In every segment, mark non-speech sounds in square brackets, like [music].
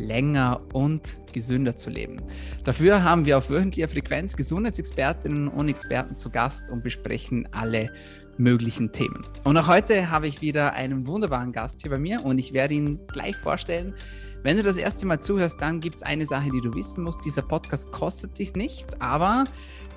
länger und gesünder zu leben. Dafür haben wir auf wöchentlicher Frequenz Gesundheitsexpertinnen und Experten zu Gast und besprechen alle möglichen Themen. Und auch heute habe ich wieder einen wunderbaren Gast hier bei mir und ich werde ihn gleich vorstellen. Wenn du das erste Mal zuhörst, dann gibt es eine Sache, die du wissen musst. Dieser Podcast kostet dich nichts, aber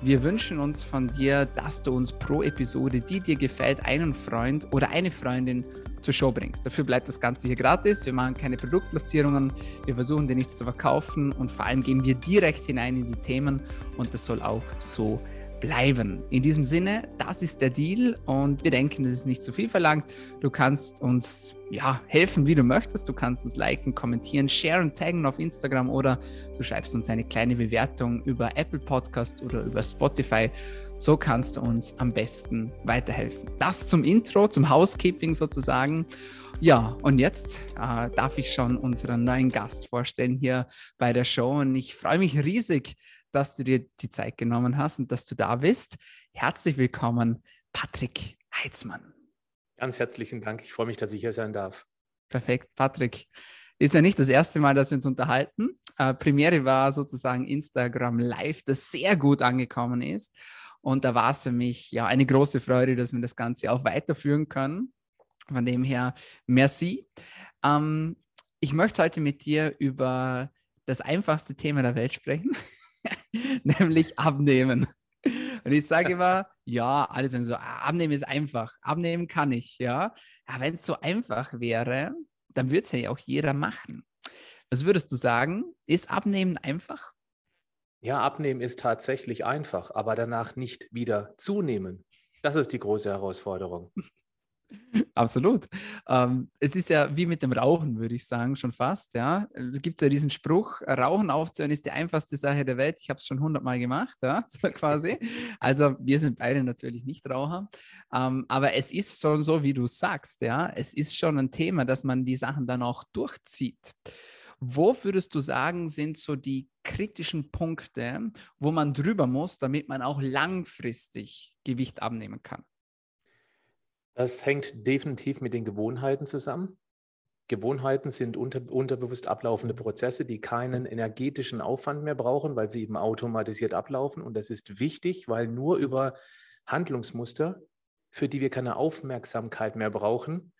wir wünschen uns von dir, dass du uns pro Episode, die dir gefällt, einen Freund oder eine Freundin zur Show bringst. Dafür bleibt das Ganze hier gratis. Wir machen keine Produktplatzierungen, wir versuchen dir nichts zu verkaufen und vor allem gehen wir direkt hinein in die Themen und das soll auch so bleiben. In diesem Sinne, das ist der Deal und wir denken, das ist nicht zu viel verlangt. Du kannst uns ja, helfen, wie du möchtest. Du kannst uns liken, kommentieren, sharen, taggen auf Instagram oder du schreibst uns eine kleine Bewertung über Apple Podcast oder über Spotify. So kannst du uns am besten weiterhelfen. Das zum Intro, zum Housekeeping sozusagen. Ja, und jetzt äh, darf ich schon unseren neuen Gast vorstellen hier bei der Show. Und ich freue mich riesig, dass du dir die Zeit genommen hast und dass du da bist. Herzlich willkommen, Patrick Heitzmann. Ganz herzlichen Dank. Ich freue mich, dass ich hier sein darf. Perfekt, Patrick. Ist ja nicht das erste Mal, dass wir uns unterhalten. Äh, Premiere war sozusagen Instagram Live, das sehr gut angekommen ist. Und da war es für mich ja eine große Freude, dass wir das Ganze auch weiterführen können. Von dem her, merci. Ähm, ich möchte heute mit dir über das einfachste Thema der Welt sprechen, [laughs] nämlich Abnehmen. Und ich sage immer, ja, alle sagen so, ah, abnehmen ist einfach, abnehmen kann ich, ja. ja Wenn es so einfach wäre, dann würde es ja auch jeder machen. Was würdest du sagen? Ist Abnehmen einfach? Ja, abnehmen ist tatsächlich einfach, aber danach nicht wieder zunehmen. Das ist die große Herausforderung. Absolut. Ähm, es ist ja wie mit dem Rauchen, würde ich sagen, schon fast. Ja, es gibt ja diesen Spruch: Rauchen aufzuhören ist die einfachste Sache der Welt. Ich habe es schon hundertmal gemacht, ja, [laughs] quasi. Also wir sind beide natürlich nicht Raucher, ähm, aber es ist schon so, wie du sagst. Ja, es ist schon ein Thema, dass man die Sachen dann auch durchzieht. Wo würdest du sagen, sind so die kritischen Punkte, wo man drüber muss, damit man auch langfristig Gewicht abnehmen kann? Das hängt definitiv mit den Gewohnheiten zusammen. Gewohnheiten sind unter, unterbewusst ablaufende Prozesse, die keinen energetischen Aufwand mehr brauchen, weil sie eben automatisiert ablaufen. Und das ist wichtig, weil nur über Handlungsmuster, für die wir keine Aufmerksamkeit mehr brauchen,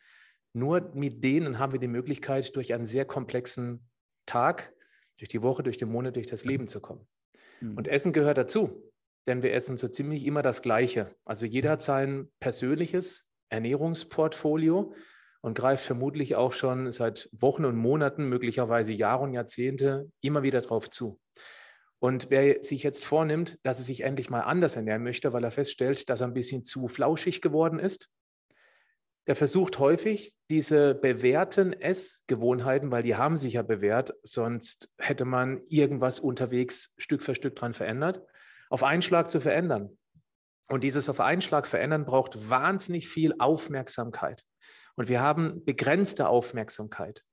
nur mit denen haben wir die Möglichkeit, durch einen sehr komplexen Tag, durch die Woche, durch den Monat, durch das Leben zu kommen. Mhm. Und Essen gehört dazu, denn wir essen so ziemlich immer das Gleiche. Also jeder hat sein persönliches Ernährungsportfolio und greift vermutlich auch schon seit Wochen und Monaten, möglicherweise Jahre und Jahrzehnte immer wieder darauf zu. Und wer sich jetzt vornimmt, dass er sich endlich mal anders ernähren möchte, weil er feststellt, dass er ein bisschen zu flauschig geworden ist, der versucht häufig diese bewährten Essgewohnheiten, weil die haben sich ja bewährt, sonst hätte man irgendwas unterwegs Stück für Stück dran verändert, auf einen Schlag zu verändern. Und dieses auf einen Schlag verändern braucht wahnsinnig viel Aufmerksamkeit. Und wir haben begrenzte Aufmerksamkeit.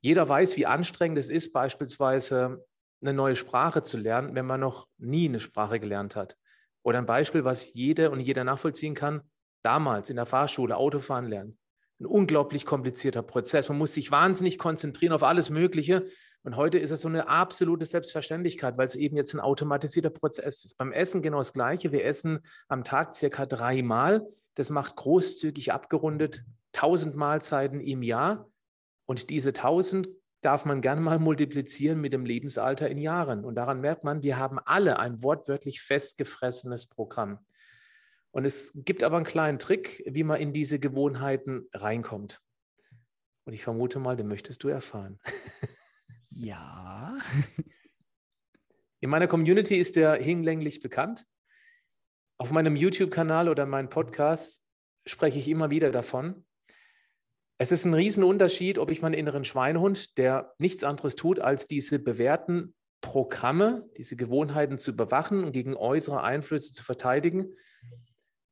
Jeder weiß, wie anstrengend es ist, beispielsweise eine neue Sprache zu lernen, wenn man noch nie eine Sprache gelernt hat. Oder ein Beispiel, was jede und jeder nachvollziehen kann, damals in der Fahrschule Autofahren lernen. Ein unglaublich komplizierter Prozess. Man muss sich wahnsinnig konzentrieren auf alles Mögliche. Und heute ist es so eine absolute Selbstverständlichkeit, weil es eben jetzt ein automatisierter Prozess ist. Beim Essen genau das Gleiche. Wir essen am Tag circa dreimal. Das macht großzügig abgerundet 1000 Mahlzeiten im Jahr. Und diese 1000 darf man gerne mal multiplizieren mit dem Lebensalter in Jahren. Und daran merkt man, wir haben alle ein wortwörtlich festgefressenes Programm. Und es gibt aber einen kleinen Trick, wie man in diese Gewohnheiten reinkommt. Und ich vermute mal, den möchtest du erfahren. [laughs] Ja. In meiner Community ist der hinlänglich bekannt. Auf meinem YouTube-Kanal oder meinem Podcast spreche ich immer wieder davon. Es ist ein Riesenunterschied, ob ich meinen inneren Schweinehund, der nichts anderes tut, als diese bewährten Programme, diese Gewohnheiten zu überwachen und gegen äußere Einflüsse zu verteidigen,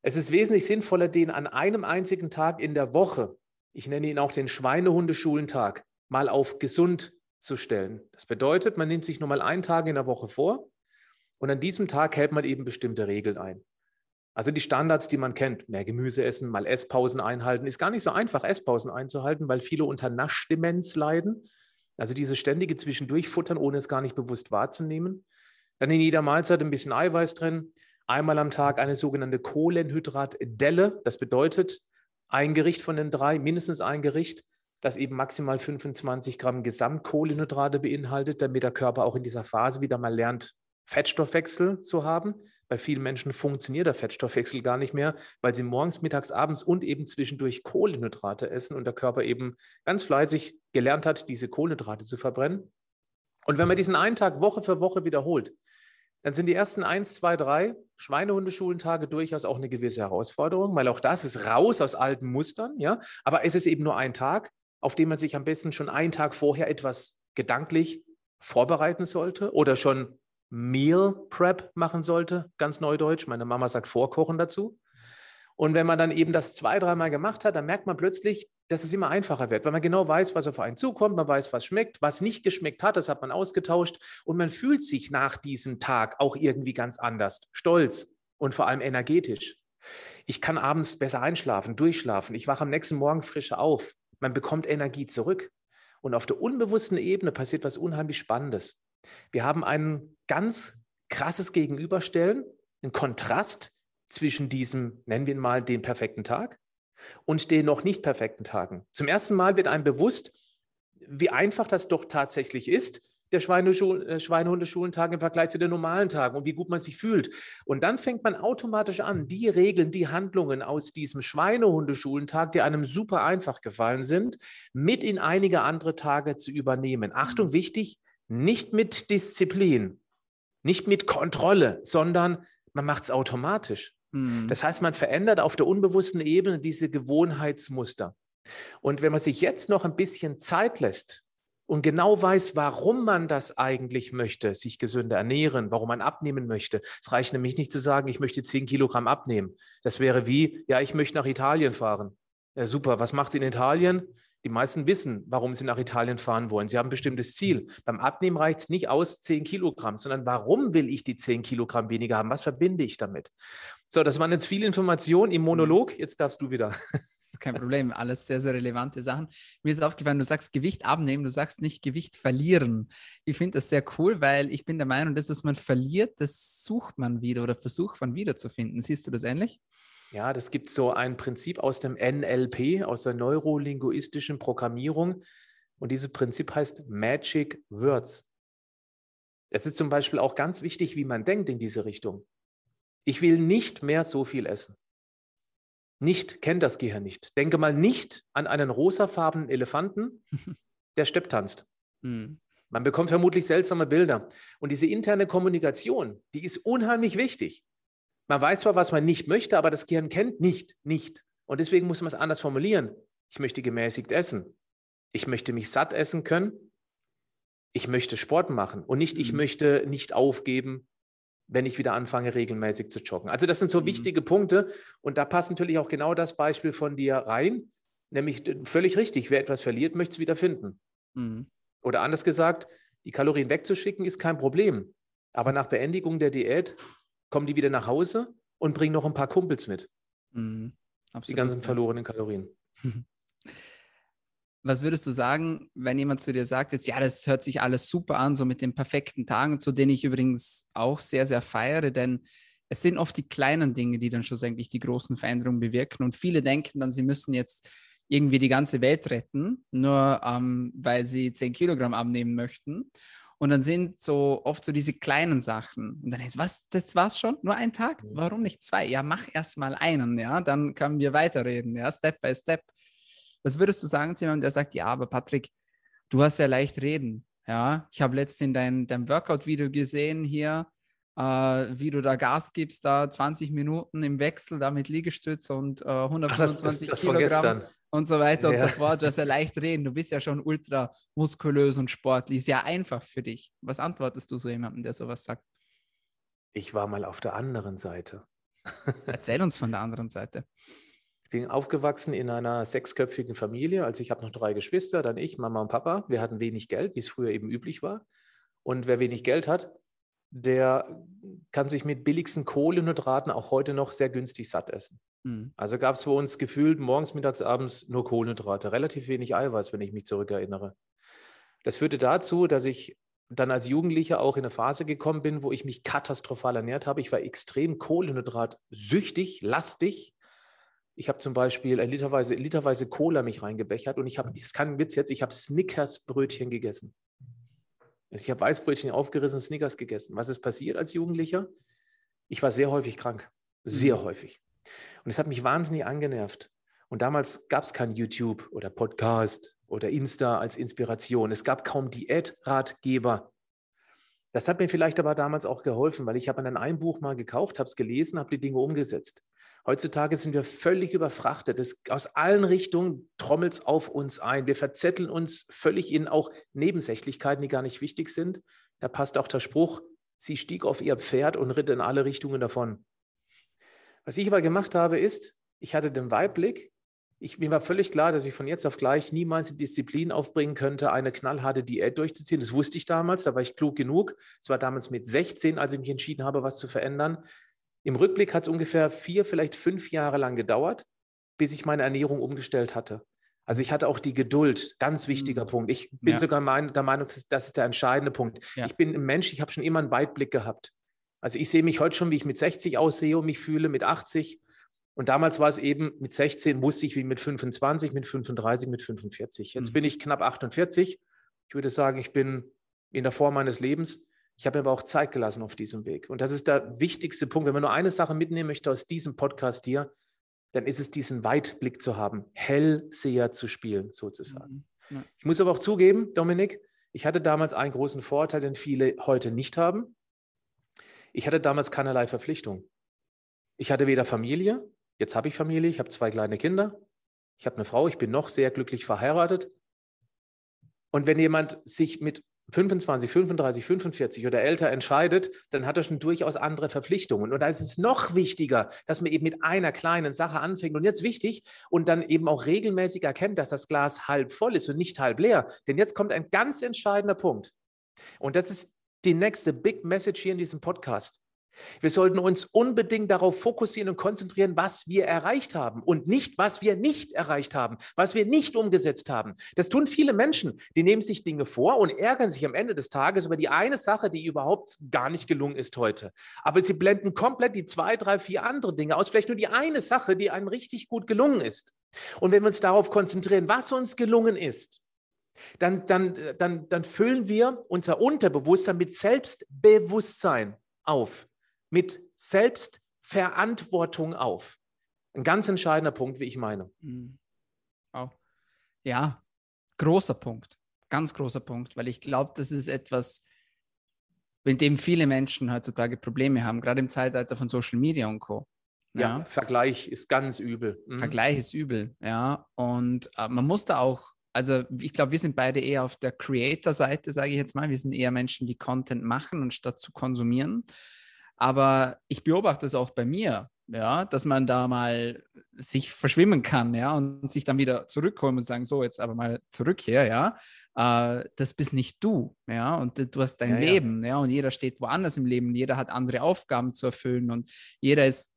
Es ist wesentlich sinnvoller, den an einem einzigen Tag in der Woche, ich nenne ihn auch den Schweinehundeschulentag, mal auf gesund zu stellen. Das bedeutet, man nimmt sich nur mal einen Tag in der Woche vor und an diesem Tag hält man eben bestimmte Regeln ein. Also die Standards, die man kennt, mehr Gemüse essen, mal Esspausen einhalten, ist gar nicht so einfach, Esspausen einzuhalten, weil viele unter Naschdemenz leiden. Also diese ständige Zwischendurchfuttern, ohne es gar nicht bewusst wahrzunehmen. Dann in jeder Mahlzeit ein bisschen Eiweiß drin. Einmal am Tag eine sogenannte Kohlenhydratdelle. Das bedeutet, ein Gericht von den drei, mindestens ein Gericht, das eben maximal 25 Gramm Gesamtkohlenhydrate beinhaltet, damit der Körper auch in dieser Phase wieder mal lernt, Fettstoffwechsel zu haben. Bei vielen Menschen funktioniert der Fettstoffwechsel gar nicht mehr, weil sie morgens, mittags, abends und eben zwischendurch Kohlenhydrate essen und der Körper eben ganz fleißig gelernt hat, diese Kohlenhydrate zu verbrennen. Und wenn man diesen einen Tag Woche für Woche wiederholt, dann sind die ersten eins, zwei, drei Schweinehundeschulentage durchaus auch eine gewisse Herausforderung, weil auch das ist raus aus alten Mustern, ja. Aber es ist eben nur ein Tag, auf dem man sich am besten schon einen Tag vorher etwas gedanklich vorbereiten sollte oder schon Meal Prep machen sollte, ganz neudeutsch. Meine Mama sagt Vorkochen dazu. Und wenn man dann eben das zwei, dreimal gemacht hat, dann merkt man plötzlich, dass es immer einfacher wird, weil man genau weiß, was auf einen zukommt, man weiß, was schmeckt, was nicht geschmeckt hat, das hat man ausgetauscht und man fühlt sich nach diesem Tag auch irgendwie ganz anders, stolz und vor allem energetisch. Ich kann abends besser einschlafen, durchschlafen, ich wache am nächsten Morgen frischer auf, man bekommt Energie zurück. Und auf der unbewussten Ebene passiert was unheimlich Spannendes. Wir haben ein ganz krasses Gegenüberstellen, einen Kontrast zwischen diesem, nennen wir ihn mal, den perfekten Tag und den noch nicht perfekten Tagen. Zum ersten Mal wird einem bewusst, wie einfach das doch tatsächlich ist, der äh, Schweinehundeschulentag im Vergleich zu den normalen Tagen und wie gut man sich fühlt. Und dann fängt man automatisch an, die Regeln, die Handlungen aus diesem Schweinehundeschulentag, die einem super einfach gefallen sind, mit in einige andere Tage zu übernehmen. Achtung, wichtig, nicht mit Disziplin, nicht mit Kontrolle, sondern man macht es automatisch. Mhm. Das heißt, man verändert auf der unbewussten Ebene diese Gewohnheitsmuster. Und wenn man sich jetzt noch ein bisschen Zeit lässt und genau weiß, warum man das eigentlich möchte, sich gesünder ernähren, warum man abnehmen möchte. Es reicht nämlich nicht zu sagen, ich möchte 10 Kilogramm abnehmen. Das wäre wie, ja, ich möchte nach Italien fahren. Ja, super, was macht es in Italien? Die meisten wissen, warum sie nach Italien fahren wollen. Sie haben ein bestimmtes Ziel. Beim Abnehmen reicht es nicht aus 10 Kilogramm, sondern warum will ich die 10 Kilogramm weniger haben? Was verbinde ich damit? So, das waren jetzt viele Informationen im Monolog. Jetzt darfst du wieder. [laughs] Das ist kein Problem. Alles sehr, sehr relevante Sachen. Mir ist aufgefallen, du sagst Gewicht abnehmen, du sagst nicht Gewicht verlieren. Ich finde das sehr cool, weil ich bin der Meinung, das, was man verliert, das sucht man wieder oder versucht man wiederzufinden. Siehst du das ähnlich? Ja, das gibt so ein Prinzip aus dem NLP, aus der neurolinguistischen Programmierung. Und dieses Prinzip heißt Magic Words. Es ist zum Beispiel auch ganz wichtig, wie man denkt in diese Richtung. Ich will nicht mehr so viel essen. Nicht, kennt das Gehirn nicht. Denke mal nicht an einen rosafarbenen Elefanten, [laughs] der Stepp tanzt. Mhm. Man bekommt vermutlich seltsame Bilder. Und diese interne Kommunikation, die ist unheimlich wichtig. Man weiß zwar, was man nicht möchte, aber das Gehirn kennt nicht, nicht. Und deswegen muss man es anders formulieren. Ich möchte gemäßigt essen. Ich möchte mich satt essen können. Ich möchte Sport machen und nicht, ich mhm. möchte nicht aufgeben, wenn ich wieder anfange, regelmäßig zu joggen. Also das sind so mhm. wichtige Punkte und da passt natürlich auch genau das Beispiel von dir rein, nämlich völlig richtig, wer etwas verliert, möchte es wieder finden. Mhm. Oder anders gesagt, die Kalorien wegzuschicken ist kein Problem, aber nach Beendigung der Diät kommen die wieder nach Hause und bringen noch ein paar Kumpels mit. Mhm, die ganzen verlorenen Kalorien. [laughs] Was würdest du sagen, wenn jemand zu dir sagt, jetzt ja, das hört sich alles super an, so mit den perfekten Tagen, zu denen ich übrigens auch sehr, sehr feiere, denn es sind oft die kleinen Dinge, die dann schlussendlich die großen Veränderungen bewirken. Und viele denken dann, sie müssen jetzt irgendwie die ganze Welt retten, nur ähm, weil sie 10 Kilogramm abnehmen möchten. Und dann sind so oft so diese kleinen Sachen. Und dann ist, was, das war's schon? Nur ein Tag? Mhm. Warum nicht zwei? Ja, mach erst mal einen, ja, dann können wir weiterreden, ja, Step by Step. Was würdest du sagen zu jemandem, der sagt, ja, aber Patrick, du hast ja leicht reden. Ja, ich habe letztens dein, dein Workout-Video gesehen hier, äh, wie du da Gas gibst, da 20 Minuten im Wechsel, da mit Liegestütz und äh, 125 Ach, das, das, Kilogramm und so weiter ja. und so fort. Du hast ja leicht reden, du bist ja schon ultra muskulös und sportlich, ist ja einfach für dich. Was antwortest du so jemandem, der sowas sagt? Ich war mal auf der anderen Seite. Erzähl uns von der anderen Seite. Ich bin aufgewachsen in einer sechsköpfigen Familie. Also ich habe noch drei Geschwister, dann ich, Mama und Papa. Wir hatten wenig Geld, wie es früher eben üblich war. Und wer wenig Geld hat, der kann sich mit billigsten Kohlenhydraten auch heute noch sehr günstig satt essen. Mhm. Also gab es bei uns gefühlt morgens, mittags, abends nur Kohlenhydrate, relativ wenig Eiweiß, wenn ich mich zurückerinnere. Das führte dazu, dass ich dann als Jugendlicher auch in eine Phase gekommen bin, wo ich mich katastrophal ernährt habe. Ich war extrem Kohlenhydratsüchtig, lastig. Ich habe zum Beispiel literweise, literweise Cola mich reingebechert und ich habe, es kein Witz jetzt, ich habe Snickers-Brötchen gegessen. Also ich habe Weißbrötchen aufgerissen, Snickers gegessen. Was ist passiert als Jugendlicher? Ich war sehr häufig krank. Sehr mhm. häufig. Und es hat mich wahnsinnig angenervt. Und damals gab es kein YouTube oder Podcast oder Insta als Inspiration. Es gab kaum Diätratgeber. Das hat mir vielleicht aber damals auch geholfen, weil ich habe dann ein Buch mal gekauft, habe es gelesen, habe die Dinge umgesetzt. Heutzutage sind wir völlig überfrachtet. Es, aus allen Richtungen trommelt es auf uns ein. Wir verzetteln uns völlig in auch Nebensächlichkeiten, die gar nicht wichtig sind. Da passt auch der Spruch, sie stieg auf ihr Pferd und ritt in alle Richtungen davon. Was ich aber gemacht habe, ist, ich hatte den Weitblick, ich, mir war völlig klar, dass ich von jetzt auf gleich niemals die Disziplin aufbringen könnte, eine knallharte Diät durchzuziehen. Das wusste ich damals, da war ich klug genug. Es war damals mit 16, als ich mich entschieden habe, was zu verändern. Im Rückblick hat es ungefähr vier, vielleicht fünf Jahre lang gedauert, bis ich meine Ernährung umgestellt hatte. Also ich hatte auch die Geduld, ganz wichtiger mhm. Punkt. Ich bin ja. sogar mein, der Meinung, das ist der entscheidende Punkt. Ja. Ich bin ein Mensch, ich habe schon immer einen Weitblick gehabt. Also ich sehe mich heute schon, wie ich mit 60 aussehe und mich fühle, mit 80. Und damals war es eben, mit 16 wusste ich wie mit 25, mit 35, mit 45. Jetzt mhm. bin ich knapp 48. Ich würde sagen, ich bin in der Form meines Lebens. Ich habe mir aber auch Zeit gelassen auf diesem Weg. Und das ist der wichtigste Punkt. Wenn man nur eine Sache mitnehmen möchte aus diesem Podcast hier, dann ist es diesen Weitblick zu haben, Hellseher zu spielen, sozusagen. Mhm. Ja. Ich muss aber auch zugeben, Dominik, ich hatte damals einen großen Vorteil, den viele heute nicht haben. Ich hatte damals keinerlei Verpflichtung. Ich hatte weder Familie, Jetzt habe ich Familie, ich habe zwei kleine Kinder, ich habe eine Frau, ich bin noch sehr glücklich verheiratet. Und wenn jemand sich mit 25, 35, 45 oder älter entscheidet, dann hat er schon durchaus andere Verpflichtungen. Und da ist es noch wichtiger, dass man eben mit einer kleinen Sache anfängt. Und jetzt wichtig und dann eben auch regelmäßig erkennt, dass das Glas halb voll ist und nicht halb leer. Denn jetzt kommt ein ganz entscheidender Punkt. Und das ist die nächste Big Message hier in diesem Podcast. Wir sollten uns unbedingt darauf fokussieren und konzentrieren, was wir erreicht haben und nicht, was wir nicht erreicht haben, was wir nicht umgesetzt haben. Das tun viele Menschen. Die nehmen sich Dinge vor und ärgern sich am Ende des Tages über die eine Sache, die überhaupt gar nicht gelungen ist heute. Aber sie blenden komplett die zwei, drei, vier andere Dinge aus. Vielleicht nur die eine Sache, die einem richtig gut gelungen ist. Und wenn wir uns darauf konzentrieren, was uns gelungen ist, dann, dann, dann, dann füllen wir unser Unterbewusstsein mit Selbstbewusstsein auf mit Selbstverantwortung auf. Ein ganz entscheidender Punkt, wie ich meine. Wow. Ja, großer Punkt. Ganz großer Punkt, weil ich glaube, das ist etwas, mit dem viele Menschen heutzutage Probleme haben, gerade im Zeitalter von Social Media und Co. Ja, ja Vergleich ist ganz übel. Mhm. Vergleich ist übel, ja. Und äh, man muss da auch, also ich glaube, wir sind beide eher auf der Creator-Seite, sage ich jetzt mal. Wir sind eher Menschen, die Content machen und statt zu konsumieren. Aber ich beobachte es auch bei mir, ja, dass man da mal sich verschwimmen kann, ja, und sich dann wieder zurückkommen und sagen, so, jetzt aber mal zurück hier, ja. Äh, das bist nicht du, ja, und du hast dein ja, Leben, ja. ja, und jeder steht woanders im Leben, jeder hat andere Aufgaben zu erfüllen und jeder ist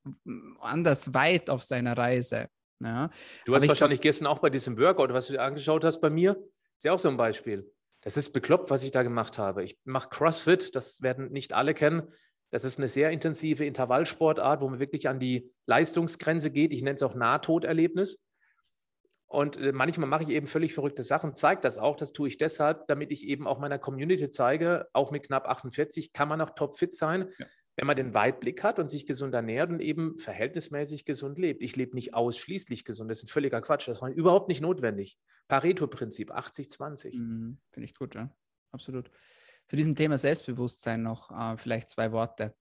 anders weit auf seiner Reise. Ja. Du hast wahrscheinlich gestern auch bei diesem Workout, was du dir angeschaut hast bei mir, ist ja auch so ein Beispiel. Das ist bekloppt, was ich da gemacht habe. Ich mache CrossFit, das werden nicht alle kennen. Das ist eine sehr intensive Intervallsportart, wo man wirklich an die Leistungsgrenze geht. Ich nenne es auch Nahtoderlebnis. Und äh, manchmal mache ich eben völlig verrückte Sachen, zeige das auch. Das tue ich deshalb, damit ich eben auch meiner Community zeige, auch mit knapp 48 kann man auch topfit sein, ja. wenn man den Weitblick hat und sich gesund ernährt und eben verhältnismäßig gesund lebt. Ich lebe nicht ausschließlich gesund. Das ist ein völliger Quatsch. Das war überhaupt nicht notwendig. Pareto-Prinzip 80-20. Mhm, Finde ich gut, ja. Absolut. Zu diesem Thema Selbstbewusstsein noch äh, vielleicht zwei Worte.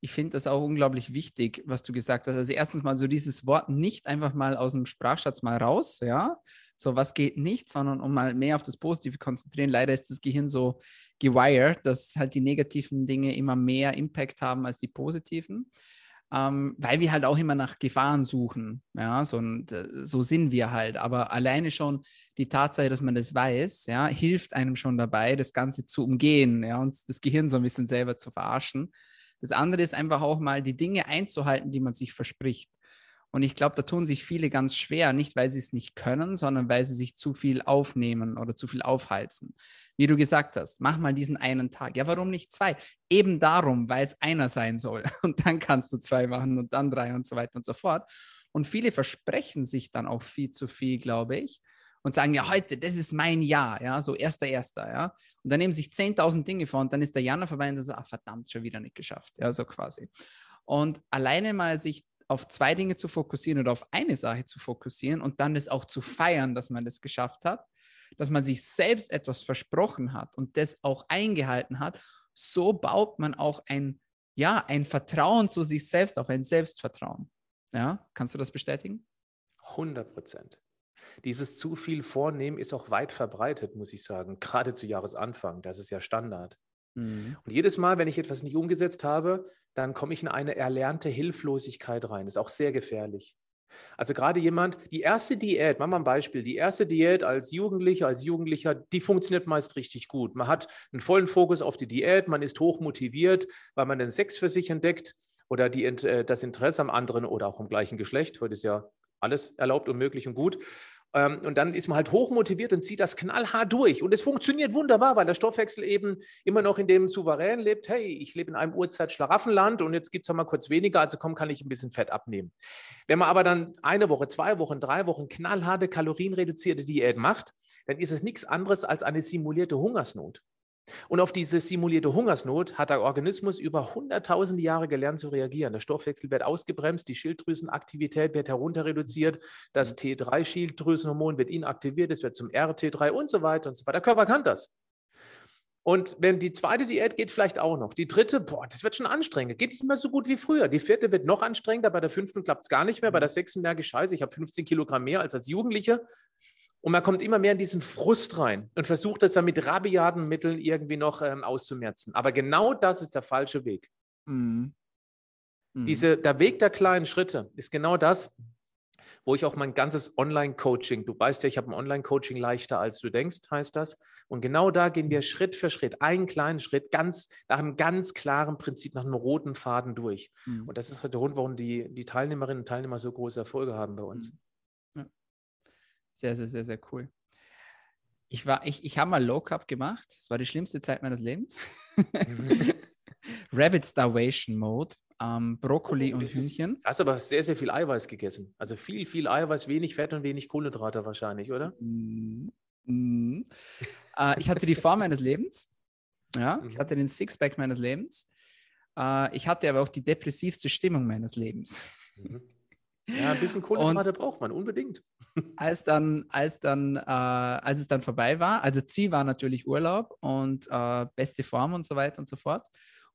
Ich finde das auch unglaublich wichtig, was du gesagt hast. Also erstens mal so dieses Wort nicht einfach mal aus dem Sprachschatz mal raus, ja. So, was geht nicht, sondern um mal mehr auf das Positive konzentrieren. Leider ist das Gehirn so gewired, dass halt die negativen Dinge immer mehr Impact haben als die positiven. Ähm, weil wir halt auch immer nach Gefahren suchen. Ja, so, und, so sind wir halt. Aber alleine schon die Tatsache, dass man das weiß, ja, hilft einem schon dabei, das Ganze zu umgehen ja, und das Gehirn so ein bisschen selber zu verarschen. Das andere ist einfach auch mal die Dinge einzuhalten, die man sich verspricht. Und ich glaube, da tun sich viele ganz schwer, nicht weil sie es nicht können, sondern weil sie sich zu viel aufnehmen oder zu viel aufheizen. Wie du gesagt hast, mach mal diesen einen Tag. Ja, warum nicht zwei? Eben darum, weil es einer sein soll. [laughs] Und dann kannst du zwei machen und dann drei und so weiter und so fort. Und viele versprechen sich dann auch viel zu viel, glaube ich, und sagen, ja, heute, das ist mein Jahr, ja, so erster, erster, ja. Und dann nehmen sich 10.000 Dinge vor und dann ist der Januar vorbei und dann so, ah, verdammt, schon wieder nicht geschafft, ja, so quasi. Und alleine mal sich auf zwei Dinge zu fokussieren oder auf eine Sache zu fokussieren und dann das auch zu feiern, dass man das geschafft hat, dass man sich selbst etwas versprochen hat und das auch eingehalten hat, so baut man auch ein, ja, ein Vertrauen zu sich selbst auf, ein Selbstvertrauen. Ja, kannst du das bestätigen? 100 Prozent. Dieses zu viel Vornehmen ist auch weit verbreitet, muss ich sagen, gerade zu Jahresanfang. Das ist ja Standard. Mhm. Und jedes Mal, wenn ich etwas nicht umgesetzt habe, dann komme ich in eine erlernte Hilflosigkeit rein. Das ist auch sehr gefährlich. Also gerade jemand, die erste Diät, machen wir ein Beispiel, die erste Diät als Jugendlicher, als Jugendlicher, die funktioniert meist richtig gut. Man hat einen vollen Fokus auf die Diät, man ist hoch motiviert, weil man den Sex für sich entdeckt oder die, äh, das Interesse am anderen oder auch am gleichen Geschlecht. Heute ist ja alles erlaubt und möglich und gut. Ähm, und dann ist man halt hochmotiviert und zieht das knallhart durch. Und es funktioniert wunderbar, weil der Stoffwechsel eben immer noch in dem Souverän lebt. Hey, ich lebe in einem Urzeit-Schlaraffenland und jetzt gibt es mal kurz weniger, also komm, kann ich ein bisschen Fett abnehmen. Wenn man aber dann eine Woche, zwei Wochen, drei Wochen knallharte, kalorienreduzierte Diät macht, dann ist es nichts anderes als eine simulierte Hungersnot. Und auf diese simulierte Hungersnot hat der Organismus über hunderttausende Jahre gelernt zu reagieren. Der Stoffwechsel wird ausgebremst, die Schilddrüsenaktivität wird herunter reduziert, das T3-Schilddrüsenhormon wird inaktiviert, es wird zum RT3 und so weiter und so weiter. Der Körper kann das. Und wenn die zweite Diät geht, vielleicht auch noch. Die dritte, boah, das wird schon anstrengend. Geht nicht mehr so gut wie früher. Die vierte wird noch anstrengender. Bei der fünften klappt es gar nicht mehr. Bei der sechsten merke ich, scheiße, ich habe 15 Kilogramm mehr als als Jugendliche. Und man kommt immer mehr in diesen Frust rein und versucht es dann mit rabiaten Mitteln irgendwie noch ähm, auszumerzen. Aber genau das ist der falsche Weg. Mhm. Mhm. Diese, der Weg der kleinen Schritte ist genau das, wo ich auch mein ganzes Online-Coaching, du weißt ja, ich habe ein Online-Coaching leichter als du denkst, heißt das. Und genau da gehen wir Schritt für Schritt, einen kleinen Schritt, ganz nach einem ganz klaren Prinzip, nach einem roten Faden durch. Mhm. Und das ist halt der Grund, warum die, die Teilnehmerinnen und Teilnehmer so große Erfolge haben bei uns. Sehr, sehr, sehr, sehr cool. Ich, ich, ich habe mal Low Carb gemacht. Das war die schlimmste Zeit meines Lebens. [laughs] Rabbit Starvation Mode. Ähm, Brokkoli oh, und Hühnchen. Hast aber sehr, sehr viel Eiweiß gegessen. Also viel, viel Eiweiß, wenig Fett und wenig Kohlenhydrate wahrscheinlich, oder? Mm, mm. äh, ich hatte die Form meines Lebens. Ja, ich mhm. hatte den Sixpack meines Lebens. Äh, ich hatte aber auch die depressivste Stimmung meines Lebens. Mhm. Ja, ein bisschen Kohlenhydrate braucht man unbedingt. [laughs] Als dann, als dann, äh, als es dann vorbei war, also Ziel war natürlich Urlaub und äh, beste Form und so weiter und so fort.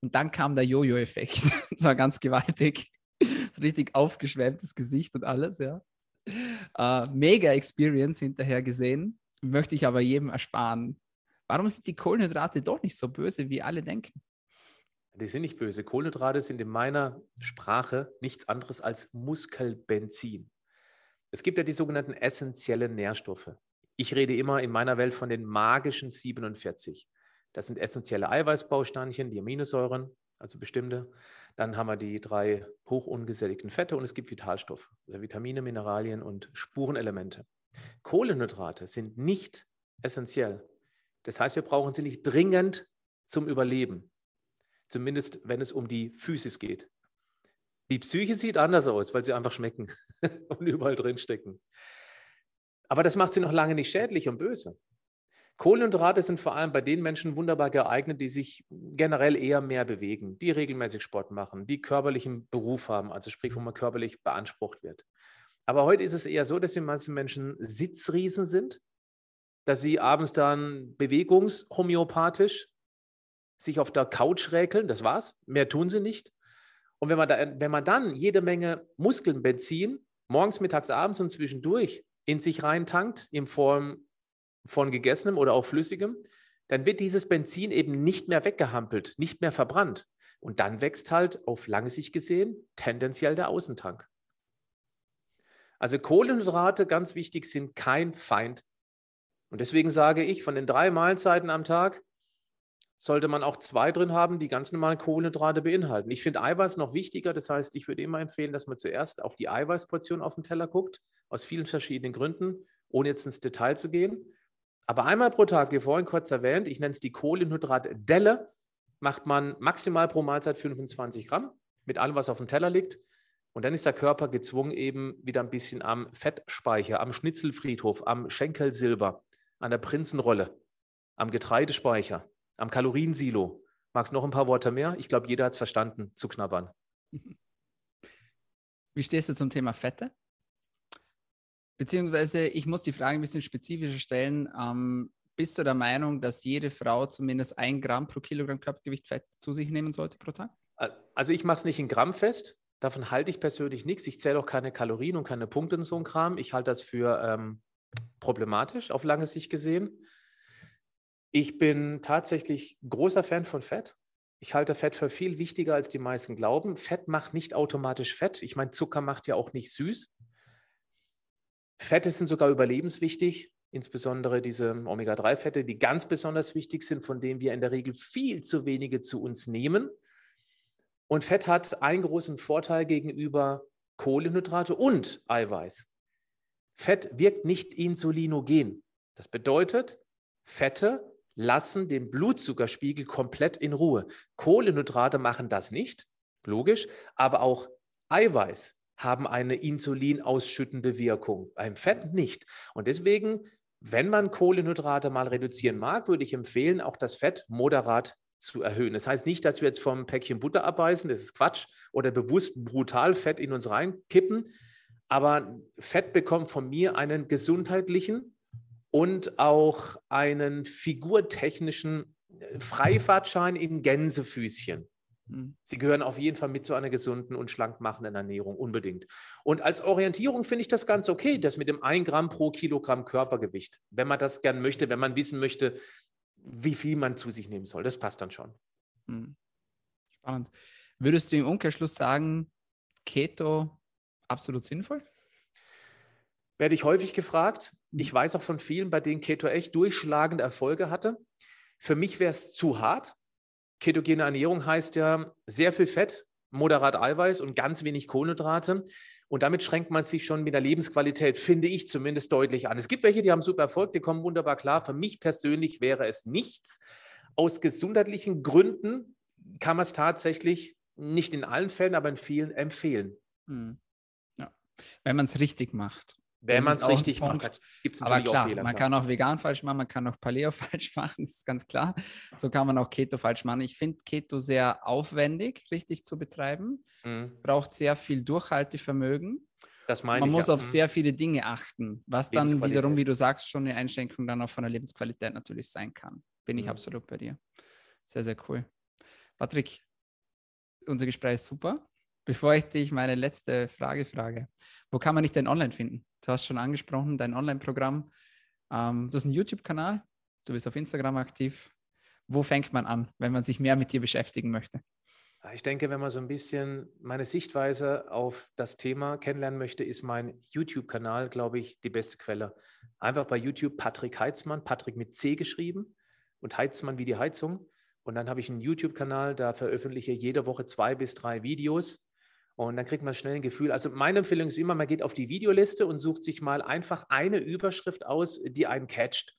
Und dann kam der Jojo-Effekt. [laughs] das war ganz gewaltig. [laughs] Richtig aufgeschwemmtes Gesicht und alles, ja. Äh, mega Experience hinterher gesehen. Möchte ich aber jedem ersparen. Warum sind die Kohlenhydrate doch nicht so böse, wie alle denken? Die sind nicht böse. Kohlenhydrate sind in meiner Sprache nichts anderes als Muskelbenzin. Es gibt ja die sogenannten essentiellen Nährstoffe. Ich rede immer in meiner Welt von den magischen 47. Das sind essentielle Eiweißbausteinchen, die Aminosäuren, also bestimmte. Dann haben wir die drei hochungesättigten Fette und es gibt Vitalstoffe, also Vitamine, Mineralien und Spurenelemente. Kohlenhydrate sind nicht essentiell. Das heißt, wir brauchen sie nicht dringend zum Überleben. Zumindest wenn es um die Physis geht. Die Psyche sieht anders aus, weil sie einfach schmecken [laughs] und überall drin stecken. Aber das macht sie noch lange nicht schädlich und böse. Kohlenhydrate sind vor allem bei den Menschen wunderbar geeignet, die sich generell eher mehr bewegen, die regelmäßig Sport machen, die körperlichen Beruf haben, also sprich, wo man körperlich beansprucht wird. Aber heute ist es eher so, dass die meisten Menschen Sitzriesen sind, dass sie abends dann bewegungshomöopathisch sich auf der Couch räkeln, das war's. Mehr tun sie nicht. Und wenn man, da, wenn man dann jede Menge Muskeln, Benzin, morgens, mittags, abends und zwischendurch in sich reintankt, in Form von gegessenem oder auch flüssigem, dann wird dieses Benzin eben nicht mehr weggehampelt, nicht mehr verbrannt. Und dann wächst halt auf lange Sicht gesehen tendenziell der Außentank. Also Kohlenhydrate, ganz wichtig, sind kein Feind. Und deswegen sage ich, von den drei Mahlzeiten am Tag sollte man auch zwei drin haben, die ganz normalen Kohlenhydrate beinhalten. Ich finde Eiweiß noch wichtiger. Das heißt, ich würde immer empfehlen, dass man zuerst auf die Eiweißportion auf dem Teller guckt, aus vielen verschiedenen Gründen, ohne jetzt ins Detail zu gehen. Aber einmal pro Tag, wie vorhin kurz erwähnt, ich nenne es die Kohlenhydratdelle, macht man maximal pro Mahlzeit 25 Gramm mit allem, was auf dem Teller liegt. Und dann ist der Körper gezwungen, eben wieder ein bisschen am Fettspeicher, am Schnitzelfriedhof, am Schenkelsilber, an der Prinzenrolle, am Getreidespeicher, am Kaloriensilo. Magst noch ein paar Worte mehr? Ich glaube, jeder hat es verstanden, zu knabbern. Wie stehst du zum Thema Fette? Beziehungsweise, ich muss die Frage ein bisschen spezifischer stellen. Ähm, bist du der Meinung, dass jede Frau zumindest ein Gramm pro Kilogramm Körpergewicht Fett zu sich nehmen sollte pro Tag? Also ich mache es nicht in Gramm fest. Davon halte ich persönlich nichts. Ich zähle auch keine Kalorien und keine Punkte in so einem Kram. Ich halte das für ähm, problematisch auf lange Sicht gesehen. Ich bin tatsächlich großer Fan von Fett. Ich halte Fett für viel wichtiger, als die meisten glauben. Fett macht nicht automatisch Fett. Ich meine, Zucker macht ja auch nicht süß. Fette sind sogar überlebenswichtig, insbesondere diese Omega-3-Fette, die ganz besonders wichtig sind, von denen wir in der Regel viel zu wenige zu uns nehmen. Und Fett hat einen großen Vorteil gegenüber Kohlenhydrate und Eiweiß. Fett wirkt nicht insulinogen. Das bedeutet, Fette lassen den Blutzuckerspiegel komplett in Ruhe. Kohlenhydrate machen das nicht, logisch, aber auch Eiweiß haben eine insulinausschüttende Wirkung, beim Fett nicht. Und deswegen, wenn man Kohlenhydrate mal reduzieren mag, würde ich empfehlen, auch das Fett moderat zu erhöhen. Das heißt nicht, dass wir jetzt vom Päckchen Butter abbeißen, das ist Quatsch, oder bewusst brutal Fett in uns reinkippen, aber Fett bekommt von mir einen gesundheitlichen und auch einen figurtechnischen äh, Freifahrtschein in Gänsefüßchen. Hm. Sie gehören auf jeden Fall mit zu einer gesunden und schlank machenden Ernährung, unbedingt. Und als Orientierung finde ich das ganz okay, das mit dem 1 Gramm pro Kilogramm Körpergewicht. Wenn man das gern möchte, wenn man wissen möchte, wie viel man zu sich nehmen soll. Das passt dann schon. Hm. Spannend. Würdest du im Umkehrschluss sagen, Keto absolut sinnvoll? Werde ich häufig gefragt. Hm. Ich weiß auch von vielen, bei denen Keto echt durchschlagende Erfolge hatte. Für mich wäre es zu hart. Ketogene Ernährung heißt ja sehr viel Fett, moderat Eiweiß und ganz wenig Kohlenhydrate. Und damit schränkt man sich schon mit der Lebensqualität, finde ich zumindest, deutlich an. Es gibt welche, die haben super Erfolg, die kommen wunderbar klar. Für mich persönlich wäre es nichts. Aus gesundheitlichen Gründen kann man es tatsächlich nicht in allen Fällen, aber in vielen empfehlen. Hm. Ja. Wenn man es richtig macht. Wenn man es richtig macht, gibt es natürlich klar, auch Fehler. Man klar. kann auch vegan falsch machen, man kann auch Paleo [laughs] falsch machen, das ist ganz klar. So kann man auch Keto falsch machen. Ich finde Keto sehr aufwendig, richtig zu betreiben. Mhm. Braucht sehr viel Durchhaltevermögen. Das meine man ich, muss ja. auf mhm. sehr viele Dinge achten, was dann wiederum, wie du sagst, schon eine Einschränkung dann auch von der Lebensqualität natürlich sein kann. Bin ich mhm. absolut bei dir. Sehr, sehr cool. Patrick, unser Gespräch ist super. Bevor ich dich meine letzte Frage frage, wo kann man dich denn online finden? Du hast schon angesprochen, dein Online-Programm. Ähm, du hast einen YouTube-Kanal, du bist auf Instagram aktiv. Wo fängt man an, wenn man sich mehr mit dir beschäftigen möchte? Ich denke, wenn man so ein bisschen meine Sichtweise auf das Thema kennenlernen möchte, ist mein YouTube-Kanal, glaube ich, die beste Quelle. Einfach bei YouTube Patrick Heitzmann, Patrick mit C geschrieben und Heitzmann wie die Heizung. Und dann habe ich einen YouTube-Kanal, da veröffentliche ich jede Woche zwei bis drei Videos und dann kriegt man schnell ein Gefühl. Also meine Empfehlung ist immer, man geht auf die Videoliste und sucht sich mal einfach eine Überschrift aus, die einen catcht,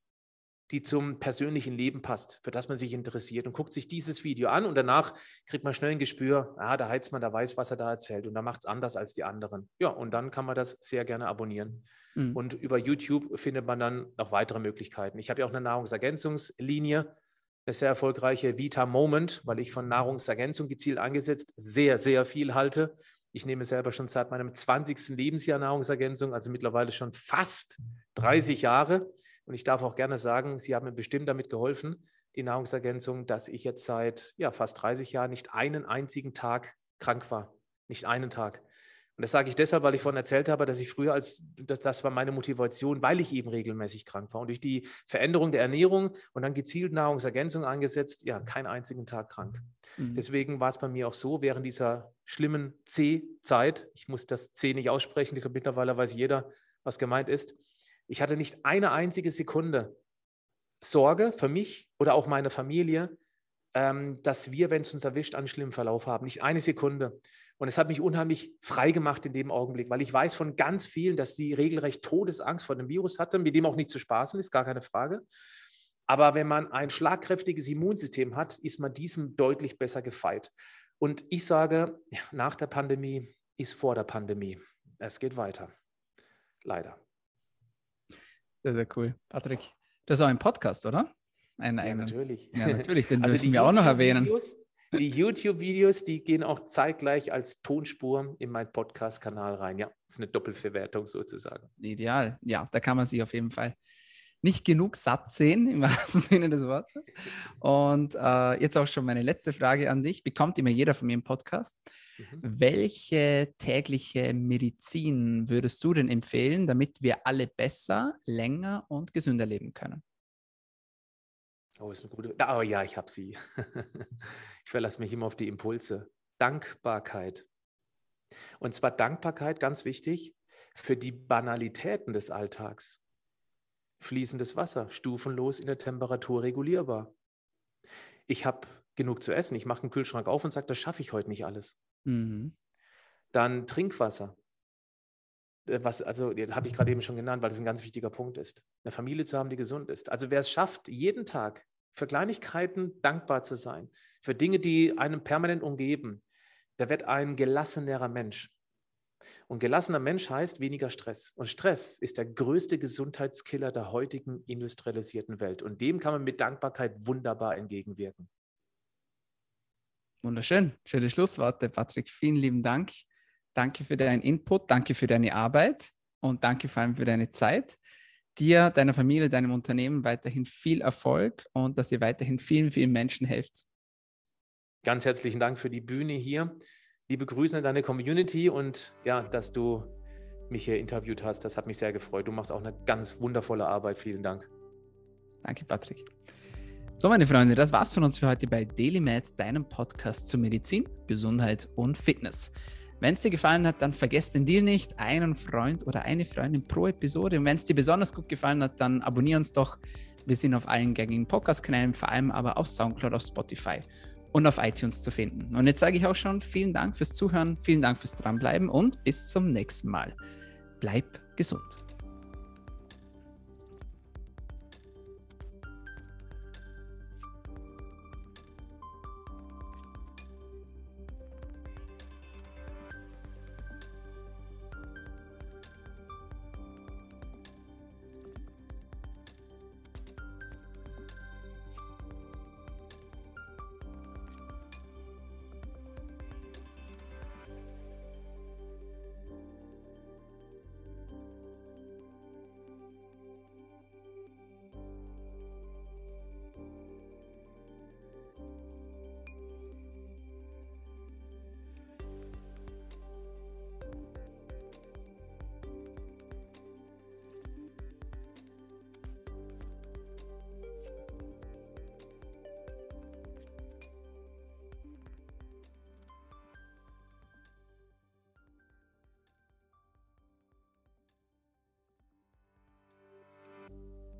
die zum persönlichen Leben passt, für das man sich interessiert und guckt sich dieses Video an und danach kriegt man schnell ein Gespür, ah, der Heizmann, der weiß, was er da erzählt und da macht es anders als die anderen. Ja, und dann kann man das sehr gerne abonnieren. Mhm. Und über YouTube findet man dann noch weitere Möglichkeiten. Ich habe ja auch eine Nahrungsergänzungslinie, eine sehr erfolgreiche Vita Moment, weil ich von Nahrungsergänzung gezielt angesetzt sehr, sehr viel halte. Ich nehme selber schon seit meinem 20. Lebensjahr Nahrungsergänzung, also mittlerweile schon fast 30 Jahre. Und ich darf auch gerne sagen, Sie haben mir bestimmt damit geholfen, die Nahrungsergänzung, dass ich jetzt seit ja, fast 30 Jahren nicht einen einzigen Tag krank war. Nicht einen Tag. Und das sage ich deshalb, weil ich vorhin erzählt habe, dass ich früher als, das, das war meine Motivation, weil ich eben regelmäßig krank war. Und durch die Veränderung der Ernährung und dann gezielt Nahrungsergänzung eingesetzt, ja, keinen einzigen Tag krank. Mhm. Deswegen war es bei mir auch so, während dieser schlimmen C-Zeit, ich muss das C nicht aussprechen, mittlerweile weiß jeder, was gemeint ist, ich hatte nicht eine einzige Sekunde Sorge für mich oder auch meine Familie, ähm, dass wir, wenn es uns erwischt, einen schlimmen Verlauf haben. Nicht eine Sekunde. Und es hat mich unheimlich frei gemacht in dem Augenblick, weil ich weiß von ganz vielen, dass sie regelrecht Todesangst vor dem Virus hatten, mit dem auch nicht zu spaßen ist, gar keine Frage. Aber wenn man ein schlagkräftiges Immunsystem hat, ist man diesem deutlich besser gefeit. Und ich sage, nach der Pandemie ist vor der Pandemie. Es geht weiter. Leider. Sehr, sehr cool. Patrick, das ist auch ein Podcast, oder? Ein, ja, natürlich. Ja, natürlich, den [laughs] also müssen wir auch noch erwähnen. Die YouTube-Videos, die gehen auch zeitgleich als Tonspur in meinen Podcast-Kanal rein. Ja, das ist eine Doppelverwertung sozusagen. Ideal. Ja, da kann man sich auf jeden Fall nicht genug satt sehen, im [laughs] wahrsten Sinne des Wortes. Und äh, jetzt auch schon meine letzte Frage an dich. Bekommt immer jeder von mir im Podcast. Mhm. Welche tägliche Medizin würdest du denn empfehlen, damit wir alle besser, länger und gesünder leben können? Oh, ist eine gute. Oh ja, ich habe sie. [laughs] ich verlasse mich immer auf die Impulse. Dankbarkeit. Und zwar Dankbarkeit, ganz wichtig, für die Banalitäten des Alltags. Fließendes Wasser, stufenlos in der Temperatur regulierbar. Ich habe genug zu essen. Ich mache den Kühlschrank auf und sage, das schaffe ich heute nicht alles. Mhm. Dann Trinkwasser. Äh, was, also, das habe ich gerade eben schon genannt, weil das ein ganz wichtiger Punkt ist. Eine Familie zu haben, die gesund ist. Also, wer es schafft, jeden Tag für Kleinigkeiten dankbar zu sein, für Dinge, die einen permanent umgeben, der wird ein gelassenerer Mensch. Und gelassener Mensch heißt weniger Stress. Und Stress ist der größte Gesundheitskiller der heutigen industrialisierten Welt. Und dem kann man mit Dankbarkeit wunderbar entgegenwirken. Wunderschön. Schöne Schlussworte, Patrick. Vielen lieben Dank. Danke für deinen Input, danke für deine Arbeit und danke vor allem für deine Zeit. Dir, deiner Familie, deinem Unternehmen weiterhin viel Erfolg und dass ihr weiterhin vielen, vielen Menschen helft. Ganz herzlichen Dank für die Bühne hier. Liebe Grüße an deine Community und ja, dass du mich hier interviewt hast. Das hat mich sehr gefreut. Du machst auch eine ganz wundervolle Arbeit. Vielen Dank. Danke, Patrick. So, meine Freunde, das war's von uns für heute bei DailyMed, deinem Podcast zu Medizin, Gesundheit und Fitness. Wenn es dir gefallen hat, dann vergesst den Deal nicht, einen Freund oder eine Freundin pro Episode. Und wenn es dir besonders gut gefallen hat, dann abonniere uns doch. Wir sind auf allen gängigen Podcast-Kanälen, vor allem aber auf Soundcloud, auf Spotify und auf iTunes zu finden. Und jetzt sage ich auch schon vielen Dank fürs Zuhören, vielen Dank fürs Dranbleiben und bis zum nächsten Mal. Bleib gesund.